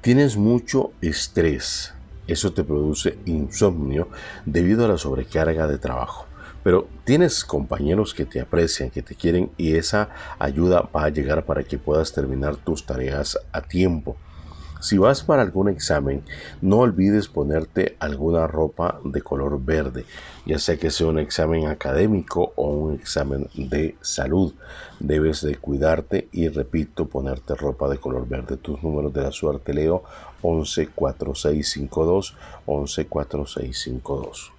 Tienes mucho estrés. Eso te produce insomnio debido a la sobrecarga de trabajo. Pero tienes compañeros que te aprecian, que te quieren y esa ayuda va a llegar para que puedas terminar tus tareas a tiempo. Si vas para algún examen, no olvides ponerte alguna ropa de color verde, ya sea que sea un examen académico o un examen de salud. Debes de cuidarte y repito, ponerte ropa de color verde. Tus números de la suerte, Leo, 114652, 114652.